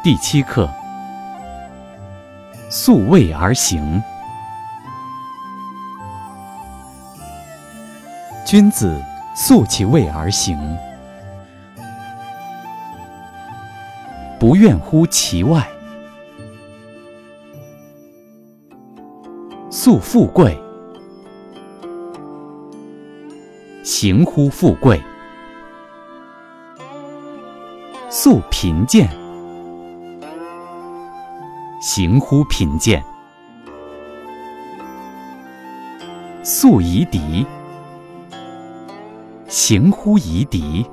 第七课：素位而行。君子素其位而行，不怨乎其外；素富贵，行乎富贵；素贫贱，行乎贫贱；素夷狄。行乎夷狄，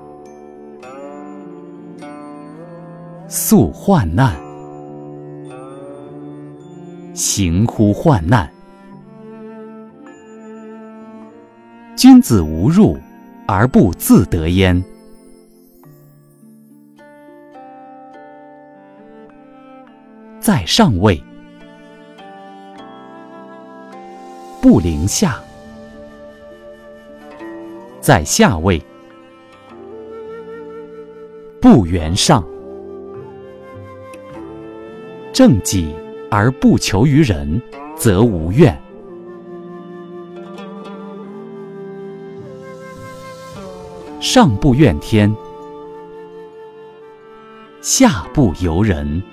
素患难；行乎患难。君子无入而不自得焉。在上位，不临下。在下位，不圆上；正己而不求于人，则无怨。上不怨天，下不尤人。